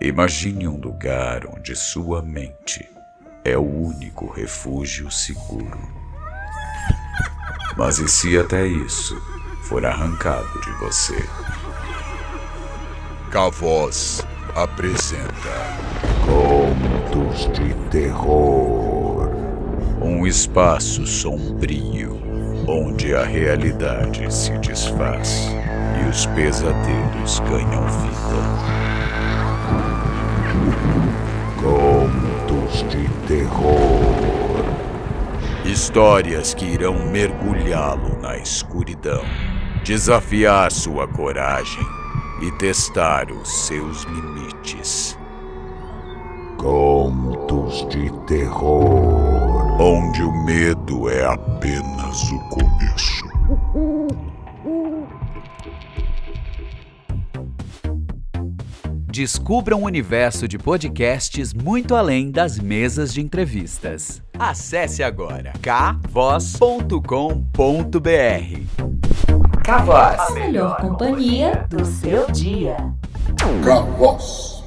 Imagine um lugar onde sua mente é o único refúgio seguro. Mas e se até isso for arrancado de você? Cavoz apresenta Contos de terror. Um espaço sombrio onde a realidade se desfaz os pesadelos ganham vida. Contos de terror. Histórias que irão mergulhá-lo na escuridão, desafiar sua coragem e testar os seus limites. Contos de terror. onde o medo é apenas o começo. Descubra um universo de podcasts muito além das mesas de entrevistas. Acesse agora kvoz.com.br. A melhor companhia do seu dia. Cavoz.